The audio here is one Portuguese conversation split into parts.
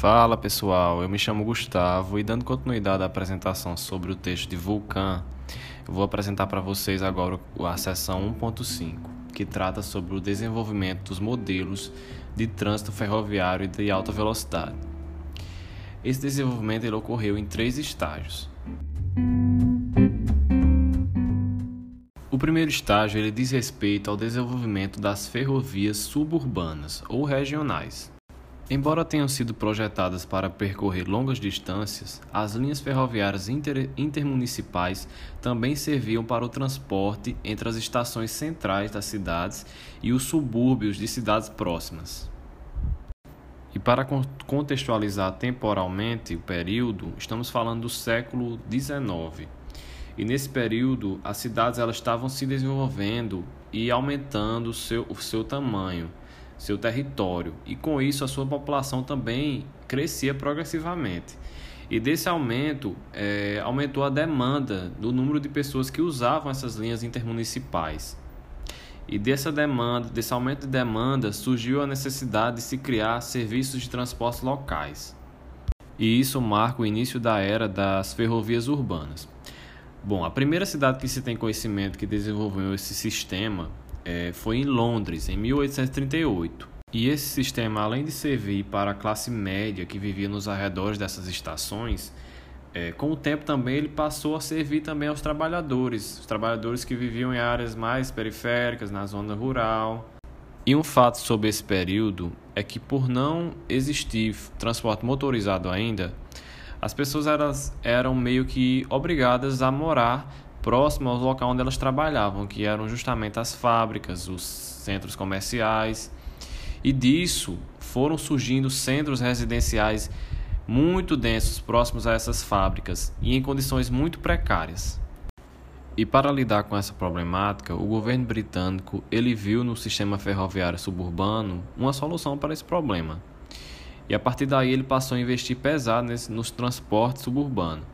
Fala pessoal, eu me chamo Gustavo e dando continuidade à apresentação sobre o texto de Vulcan, eu vou apresentar para vocês agora a seção 1.5, que trata sobre o desenvolvimento dos modelos de trânsito ferroviário de alta velocidade. Esse desenvolvimento ele ocorreu em três estágios. O primeiro estágio ele diz respeito ao desenvolvimento das ferrovias suburbanas ou regionais. Embora tenham sido projetadas para percorrer longas distâncias, as linhas ferroviárias inter intermunicipais também serviam para o transporte entre as estações centrais das cidades e os subúrbios de cidades próximas. E para contextualizar temporalmente o período, estamos falando do século XIX. E nesse período, as cidades elas estavam se desenvolvendo e aumentando seu, o seu tamanho seu território, e com isso a sua população também crescia progressivamente. E desse aumento, é, aumentou a demanda do número de pessoas que usavam essas linhas intermunicipais. E dessa demanda, desse aumento de demanda, surgiu a necessidade de se criar serviços de transporte locais. E isso marca o início da era das ferrovias urbanas. Bom, a primeira cidade que se tem conhecimento que desenvolveu esse sistema é, foi em Londres, em 1838. E esse sistema, além de servir para a classe média que vivia nos arredores dessas estações, é, com o tempo também ele passou a servir também aos trabalhadores, os trabalhadores que viviam em áreas mais periféricas, na zona rural. E um fato sobre esse período é que por não existir transporte motorizado ainda, as pessoas eram meio que obrigadas a morar próximo ao local onde elas trabalhavam, que eram justamente as fábricas, os centros comerciais. E disso foram surgindo centros residenciais muito densos próximos a essas fábricas e em condições muito precárias. E para lidar com essa problemática, o governo britânico ele viu no sistema ferroviário suburbano uma solução para esse problema. E a partir daí ele passou a investir pesado nesse, nos transportes suburbanos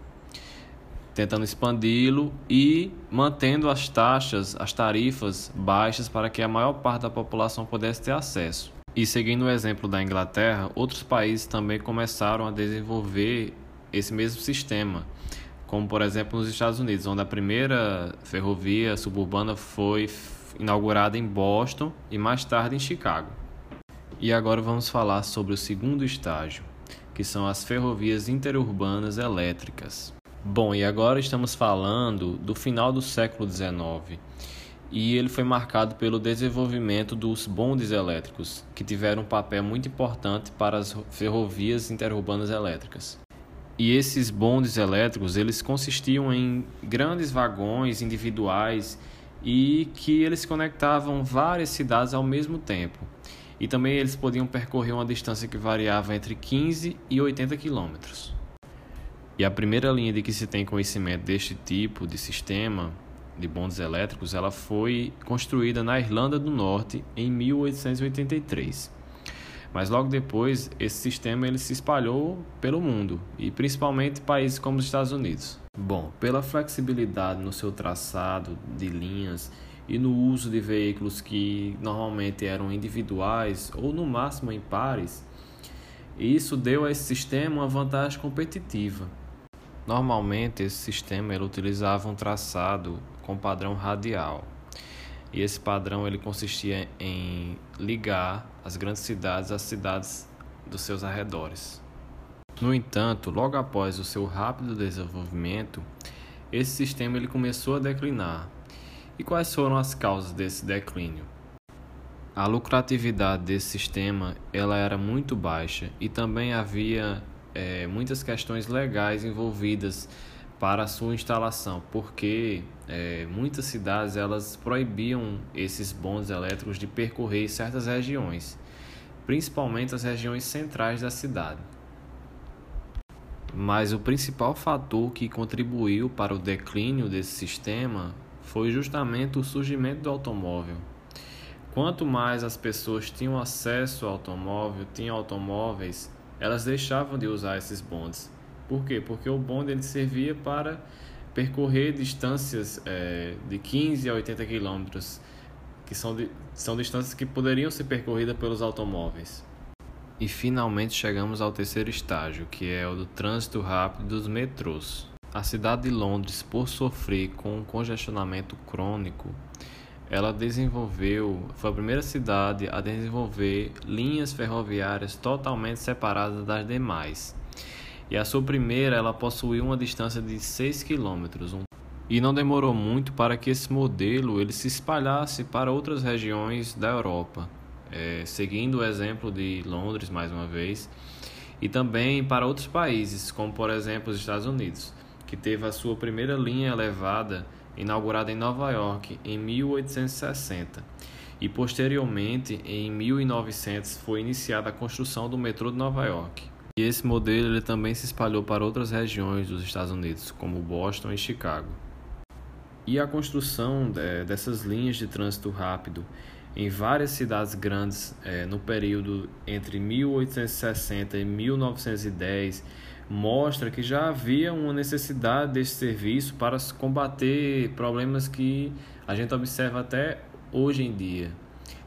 tentando expandi-lo e mantendo as taxas, as tarifas baixas para que a maior parte da população pudesse ter acesso. E seguindo o exemplo da Inglaterra, outros países também começaram a desenvolver esse mesmo sistema, como por exemplo nos Estados Unidos, onde a primeira ferrovia suburbana foi inaugurada em Boston e mais tarde em Chicago. E agora vamos falar sobre o segundo estágio, que são as ferrovias interurbanas elétricas. Bom, e agora estamos falando do final do século XIX e ele foi marcado pelo desenvolvimento dos bondes elétricos, que tiveram um papel muito importante para as ferrovias interurbanas elétricas. E esses bondes elétricos, eles consistiam em grandes vagões individuais e que eles conectavam várias cidades ao mesmo tempo. E também eles podiam percorrer uma distância que variava entre 15 e 80 quilômetros. E a primeira linha de que se tem conhecimento deste tipo de sistema de bondes elétricos, ela foi construída na Irlanda do Norte em 1883. Mas logo depois, esse sistema ele se espalhou pelo mundo e principalmente países como os Estados Unidos. Bom, pela flexibilidade no seu traçado de linhas e no uso de veículos que normalmente eram individuais ou no máximo em pares, isso deu a esse sistema uma vantagem competitiva Normalmente esse sistema ele utilizava um traçado com padrão radial. E esse padrão ele consistia em ligar as grandes cidades às cidades dos seus arredores. No entanto, logo após o seu rápido desenvolvimento, esse sistema ele começou a declinar. E quais foram as causas desse declínio? A lucratividade desse sistema ela era muito baixa e também havia é, muitas questões legais envolvidas para a sua instalação, porque é, muitas cidades elas proibiam esses bondes elétricos de percorrer certas regiões, principalmente as regiões centrais da cidade. Mas o principal fator que contribuiu para o declínio desse sistema foi justamente o surgimento do automóvel. Quanto mais as pessoas tinham acesso ao automóvel, tinham automóveis, elas deixavam de usar esses bondes. Por quê? Porque o bonde ele servia para percorrer distâncias é, de 15 a 80 quilômetros, que são, de, são distâncias que poderiam ser percorridas pelos automóveis. E finalmente chegamos ao terceiro estágio, que é o do trânsito rápido dos metrôs. A cidade de Londres, por sofrer com um congestionamento crônico, ela desenvolveu, foi a primeira cidade a desenvolver linhas ferroviárias totalmente separadas das demais. E a sua primeira, ela possuía uma distância de 6 quilômetros. E não demorou muito para que esse modelo ele se espalhasse para outras regiões da Europa, é, seguindo o exemplo de Londres mais uma vez, e também para outros países, como por exemplo os Estados Unidos, que teve a sua primeira linha elevada inaugurada em Nova York em 1860 e posteriormente em 1900 foi iniciada a construção do metrô de Nova York. E esse modelo ele também se espalhou para outras regiões dos Estados Unidos, como Boston e Chicago. E a construção é, dessas linhas de trânsito rápido em várias cidades grandes é, no período entre 1860 e 1910 mostra que já havia uma necessidade desse serviço para combater problemas que a gente observa até hoje em dia.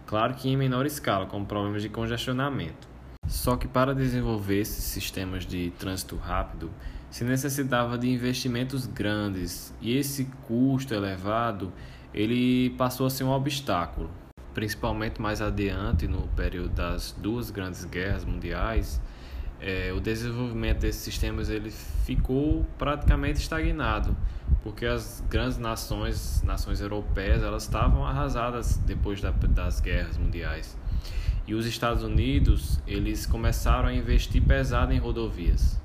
Claro que em menor escala, como problemas de congestionamento. Só que para desenvolver esses sistemas de trânsito rápido, se necessitava de investimentos grandes e esse custo elevado ele passou a ser um obstáculo, principalmente mais adiante no período das duas grandes guerras mundiais é, o desenvolvimento desses sistemas ele ficou praticamente estagnado, porque as grandes nações, nações europeias, elas estavam arrasadas depois da, das guerras mundiais. E os Estados Unidos, eles começaram a investir pesado em rodovias.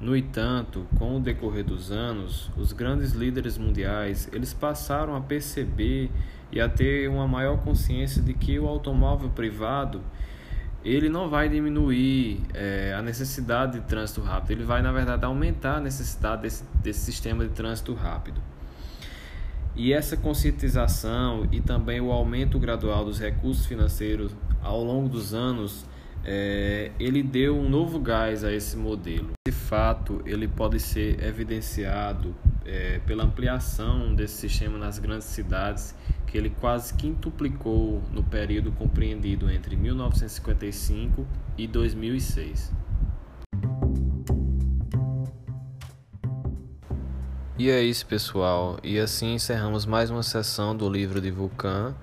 No entanto, com o decorrer dos anos, os grandes líderes mundiais, eles passaram a perceber e a ter uma maior consciência de que o automóvel privado ele não vai diminuir é, a necessidade de trânsito rápido, ele vai, na verdade, aumentar a necessidade desse, desse sistema de trânsito rápido. E essa conscientização e também o aumento gradual dos recursos financeiros ao longo dos anos, é, ele deu um novo gás a esse modelo. De fato, ele pode ser evidenciado é, pela ampliação desse sistema nas grandes cidades que ele quase quintuplicou no período compreendido entre 1955 e 2006. E é isso, pessoal. E assim encerramos mais uma sessão do livro de Vulcan,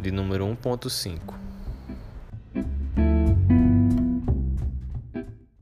de número 1.5.